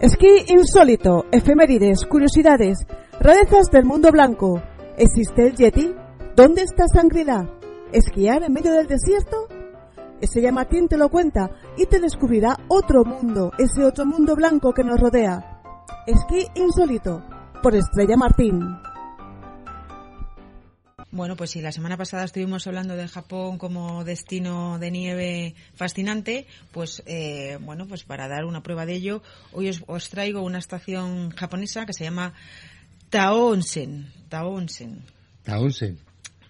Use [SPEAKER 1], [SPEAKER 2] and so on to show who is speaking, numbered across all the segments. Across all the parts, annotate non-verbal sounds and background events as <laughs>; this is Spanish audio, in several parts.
[SPEAKER 1] Esquí insólito, efemérides, curiosidades, rarezas del mundo blanco. ¿Existe el Yeti? ¿Dónde está Sangrila? ¿Esquiar en medio del desierto? Ese llamatín te lo cuenta y te descubrirá otro mundo, ese otro mundo blanco que nos rodea. Esquí insólito, por Estrella Martín.
[SPEAKER 2] Bueno, pues si la semana pasada estuvimos hablando de Japón como destino de nieve fascinante, pues eh, bueno, pues para dar una prueba de ello, hoy os, os traigo una estación japonesa que se llama Tao Onsen. Tao Onsen.
[SPEAKER 3] Tao Onsen.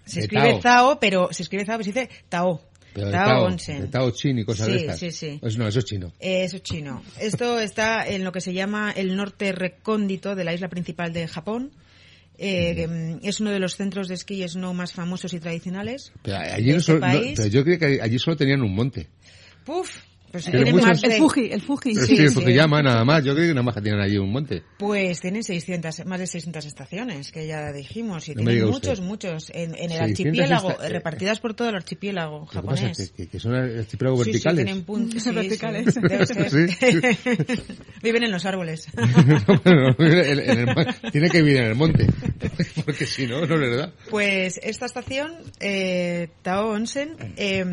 [SPEAKER 2] Se escribe Tao, pero se escribe Tao, pero se dice Tao.
[SPEAKER 3] Pero
[SPEAKER 2] Tao
[SPEAKER 3] Tao,
[SPEAKER 2] Onsen.
[SPEAKER 3] Tao Chin y cosas
[SPEAKER 2] Sí,
[SPEAKER 3] de estas.
[SPEAKER 2] sí, sí.
[SPEAKER 3] Pues no, eso es chino.
[SPEAKER 2] Eh, Eso es chino. Esto está en lo que se llama el norte recóndito de la isla principal de Japón. Eh, que, mm, es uno de los centros de esquí y snow más famosos y tradicionales.
[SPEAKER 3] Pero, allí
[SPEAKER 2] de
[SPEAKER 3] no
[SPEAKER 2] este
[SPEAKER 3] solo- no- pero yo creo que allí solo tenían un monte.
[SPEAKER 2] Puf, pues
[SPEAKER 3] Tiene
[SPEAKER 2] tienen
[SPEAKER 3] muchos-
[SPEAKER 2] más de,
[SPEAKER 1] El Fuji, el Fuji.
[SPEAKER 2] Sí,
[SPEAKER 3] sí,
[SPEAKER 2] sí.
[SPEAKER 3] Fukuyama nada más. Yo creo que nada más que tienen allí un monte.
[SPEAKER 2] Pues tienen 600, más de 600 estaciones, que ya dijimos, y
[SPEAKER 3] No
[SPEAKER 2] tienen muchos,
[SPEAKER 3] usted.
[SPEAKER 2] muchos, en, en el
[SPEAKER 3] 600
[SPEAKER 2] archipiélago,
[SPEAKER 3] esta-
[SPEAKER 2] repartidas por todo el archipiélago
[SPEAKER 3] pasa
[SPEAKER 2] japonés.
[SPEAKER 3] es que, que son archipiélagos
[SPEAKER 2] Sí, sí,
[SPEAKER 3] verticales.
[SPEAKER 2] tienen puntos <laughs>
[SPEAKER 1] Verticales. <laughs>
[SPEAKER 2] Viven en los árboles. <laughs>
[SPEAKER 3] Bueno, en- en el tiene que vivir en el monte. <laughs> Porque si no, no les da.
[SPEAKER 2] Pues esta estación, eh, Tao Onsen, eh,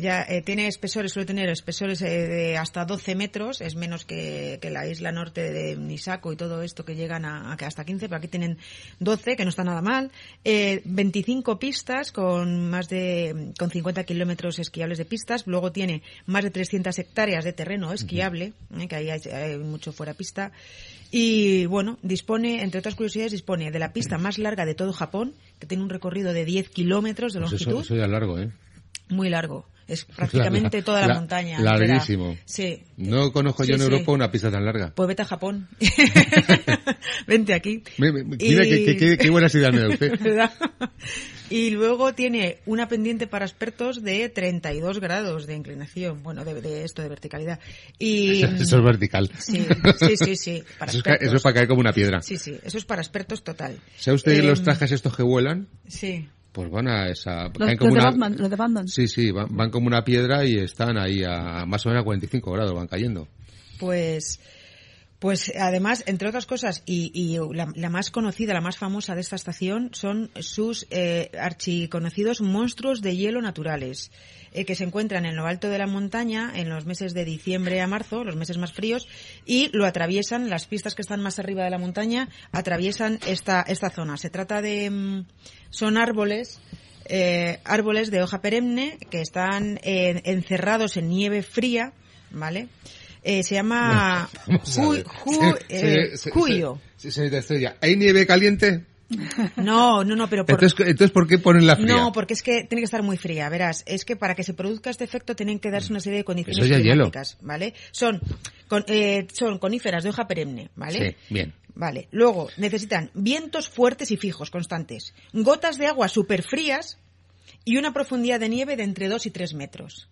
[SPEAKER 2] ya eh, tiene espesores, suele tener espesores eh, de hasta 12 metros, es menos que, que la isla norte de Nisako y todo esto que llegan a, a que hasta 15, pero aquí tienen 12, que no está nada mal. Eh, 25 pistas con más de, con 50 kilómetros esquiables de pistas, luego tiene más de 300 hectáreas de terreno esquiable, eh, que ahí hay, hay mucho fuera pista. Y bueno, dispone, entre otras curiosidades, dispone de la pista más larga de todo Japón, que tiene un recorrido de 10 kilómetros de
[SPEAKER 3] Pues
[SPEAKER 2] longitud,
[SPEAKER 3] eso ya es largo, ¿eh?
[SPEAKER 2] Muy largo. Es <laughs> prácticamente
[SPEAKER 3] La-
[SPEAKER 2] toda la,
[SPEAKER 3] la-
[SPEAKER 2] montaña.
[SPEAKER 3] larguísimo.
[SPEAKER 2] Sí.
[SPEAKER 3] No conozco yo en
[SPEAKER 2] sí.
[SPEAKER 3] Europa una pista tan larga.
[SPEAKER 2] Pues vete a Japón. <laughs> Vente aquí.
[SPEAKER 3] Me- me- Mira
[SPEAKER 2] Y-
[SPEAKER 3] qué, qué- qué- buenas ideas me da usted. <laughs>
[SPEAKER 2] Y luego tiene una pendiente para expertos de 32 grados de inclinación, bueno, de, de esto de verticalidad. Y
[SPEAKER 3] Eso es vertical.
[SPEAKER 2] Sí, sí, sí, sí, para
[SPEAKER 3] Eso es, eso es para caer como una piedra.
[SPEAKER 2] Sí, sí, eso es para expertos total.
[SPEAKER 3] ¿Sabe usted
[SPEAKER 2] Em,
[SPEAKER 3] los trajes estos que vuelan?
[SPEAKER 2] Sí.
[SPEAKER 3] Pues van a esa...
[SPEAKER 1] Los,
[SPEAKER 3] caen
[SPEAKER 1] los
[SPEAKER 3] como
[SPEAKER 1] de
[SPEAKER 3] una-
[SPEAKER 1] Batman, los de Batman.
[SPEAKER 3] Sí, sí, van, van como una piedra y están ahí a más o menos a 45 grados, van cayendo.
[SPEAKER 2] Pues, pues además, entre otras cosas, y, y la, la más conocida, la más famosa de esta estación son sus eh, archiconocidos monstruos de hielo naturales, eh, que se encuentran en lo alto de la montaña en los meses de diciembre a marzo, los meses más fríos, y lo atraviesan, las pistas que están más arriba de la montaña, atraviesan esta, esta zona. Se trata de, mm, son árboles, eh, árboles de hoja perenne que están eh, encerrados en nieve fría, ¿vale? Eh, se llama Ju-. Ju- eh,
[SPEAKER 3] se- se-
[SPEAKER 2] Cuyo.
[SPEAKER 3] se- señorita Estrella, ¿hay nieve caliente?
[SPEAKER 2] No, no, no, pero por...
[SPEAKER 3] Entonces, entonces, ¿por qué ponen la fría?
[SPEAKER 2] No, porque es que tiene que estar muy fría. Verás, es que para que se produzca este efecto tienen que darse una serie de condiciones
[SPEAKER 3] hielo.
[SPEAKER 2] climáticas, ¿vale? Son, con- eh, son coníferas de hoja perenne, ¿vale?
[SPEAKER 3] Sí, bien.
[SPEAKER 2] Vale. Luego, necesitan vientos fuertes y fijos, constantes. Gotas de agua súper frías y una profundidad de nieve de entre 2 y 3 metros.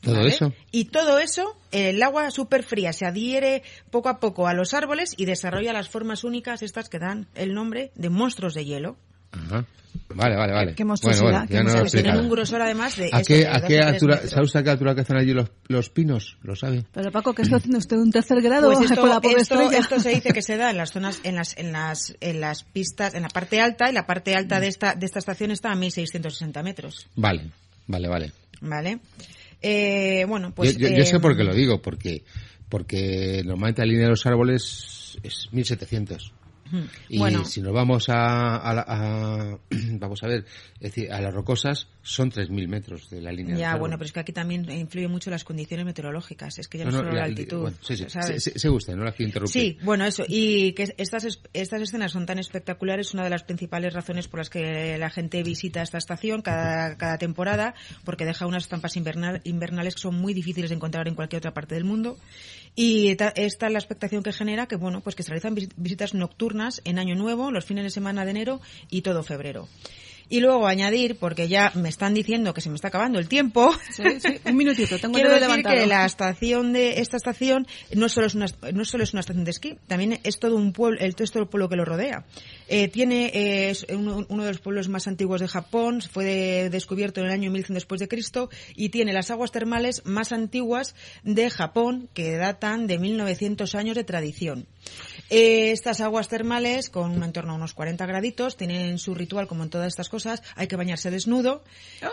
[SPEAKER 3] Todo
[SPEAKER 2] ¿vale?
[SPEAKER 3] eso.
[SPEAKER 2] Y todo eso, el agua súper fría se adhiere poco a poco a los árboles y desarrolla las formas únicas, estas que dan el nombre de monstruos de hielo.
[SPEAKER 3] Ajá. Vale, vale, vale.
[SPEAKER 1] Qué monstruosidad,
[SPEAKER 3] Bueno, bueno, explica.
[SPEAKER 2] tienen un grosor además de...
[SPEAKER 3] ¿A
[SPEAKER 2] esto,
[SPEAKER 3] qué, a qué altura. ¿sabe usted a qué altura que hacen allí los, los pinos? ¿Lo sabe?
[SPEAKER 1] Pero Paco, ¿qué está <clears throat> haciendo usted? ¿Un tercer grado
[SPEAKER 2] Pues <laughs> esto,
[SPEAKER 1] con la pobre
[SPEAKER 2] esto, esto se dice que se da en las zonas, en las, en las, en las pistas, en la parte alta, y la parte alta de esta, de esta estación está a 1660 metros,
[SPEAKER 3] Vale, vale, vale.
[SPEAKER 2] ¿vale? Eh, bueno, pues...
[SPEAKER 3] yo, yo- yo sé
[SPEAKER 2] eh,
[SPEAKER 3] por qué lo digo, porque porque normalmente la línea de los árboles es 1700. Y
[SPEAKER 2] Bueno.
[SPEAKER 3] si nos vamos a, a a- <clears throat> vamos a ver, es decir, a las rocosas son 3.000 metros de la línea
[SPEAKER 2] Ya, bueno, pero es que aquí también influye mucho las condiciones meteorológicas. Es que ya no,
[SPEAKER 3] No, no,
[SPEAKER 2] solo la,
[SPEAKER 3] la-
[SPEAKER 2] altitud.
[SPEAKER 3] bueno, sí, sí,
[SPEAKER 2] ¿sabes?
[SPEAKER 3] se, gusta, no la quiero interrumpir.
[SPEAKER 2] Sí, bueno, eso. Y que estas, es- estas escenas son tan espectaculares, una de las principales razones por las que la gente visita esta estación cada, cada temporada, porque deja unas estampas invernal- invernales que son muy difíciles de encontrar en cualquier otra parte del mundo. Y ta- esta es la expectación que genera que, bueno, pues que se realizan vis- visitas nocturnas en Año Nuevo, los fines de semana de enero y todo febrero. Y luego añadir, porque ya me están diciendo que se me está acabando el tiempo.
[SPEAKER 1] Sí, sí, un minutito, tengo
[SPEAKER 2] Quiero decir
[SPEAKER 1] levantado.
[SPEAKER 2] que la estación de esta estación no solo es una no solo es una estación de esquí, también es todo un pueblo, el, es todo el pueblo que lo rodea. Eh, tiene eh, es uno, uno de los pueblos más antiguos de Japón, fue de- descubierto en el año 1100 después de Cristo y tiene las aguas termales más antiguas de Japón que datan de 1900 años de tradición. Eh, estas aguas termales, con en torno a unos 40 graditos, tienen su ritual como en todas estas cosas. Hay que bañarse desnudo.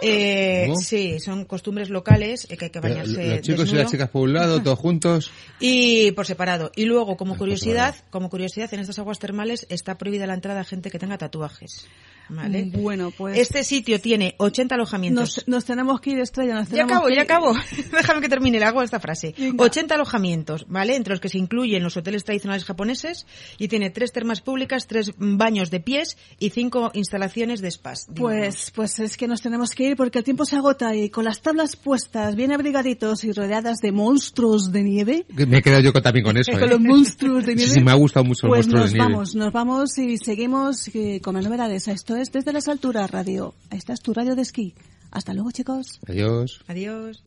[SPEAKER 2] Eh,
[SPEAKER 3] ¿Cómo?
[SPEAKER 2] sí, son costumbres locales eh, que hay que
[SPEAKER 3] Pero
[SPEAKER 2] bañarse
[SPEAKER 3] los chicos y
[SPEAKER 2] desnudo.
[SPEAKER 3] las chicas por un lado, todos juntos. <laughs>
[SPEAKER 2] Y por separado. Y luego, como
[SPEAKER 3] Ah,
[SPEAKER 2] curiosidad, como curiosidad, en estas aguas termales está prohibida la entrada a gente que tenga tatuajes. ¿Vale?
[SPEAKER 1] Bueno, pues
[SPEAKER 2] Este sitio tiene 80 alojamientos.
[SPEAKER 1] nos, nos tenemos que ir, Estrella. Nos
[SPEAKER 2] Ya acabo,
[SPEAKER 1] que
[SPEAKER 2] ya acabo. <laughs> Déjame que termine, le hago esta frase.
[SPEAKER 1] Venga.
[SPEAKER 2] 80 alojamientos, ¿vale? Entre los que se incluyen los hoteles tradicionales japoneses y tiene tres termas públicas, tres baños de pies y cinco instalaciones de spas.
[SPEAKER 1] Pues, pues es que nos tenemos que ir porque el tiempo se agota y con las tablas puestas, bien abrigaditos y rodeadas de monstruos de nieve,
[SPEAKER 3] Me he quedado yo con- también con <laughs> eso.
[SPEAKER 1] con
[SPEAKER 3] ¿eh?
[SPEAKER 1] los monstruos de
[SPEAKER 3] Sí,
[SPEAKER 1] nieve.
[SPEAKER 3] sí, me ha gustado mucho el
[SPEAKER 1] Pues
[SPEAKER 3] monstruo
[SPEAKER 1] nos
[SPEAKER 3] de nieve.
[SPEAKER 1] vamos, nos vamos y seguimos eh, con las novedades. Es Desde las Alturas Radio. Esta es tu radio de esquí. Hasta luego, chicos.
[SPEAKER 3] Adiós.
[SPEAKER 2] Adiós.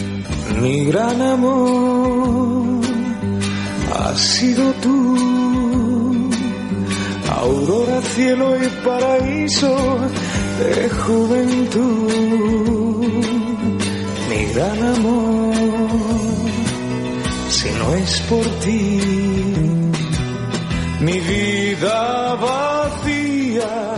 [SPEAKER 4] Mi gran amor ha sido tú, aurora, cielo y paraíso de juventud. Mi gran amor, si no es por ti, mi vida vacía,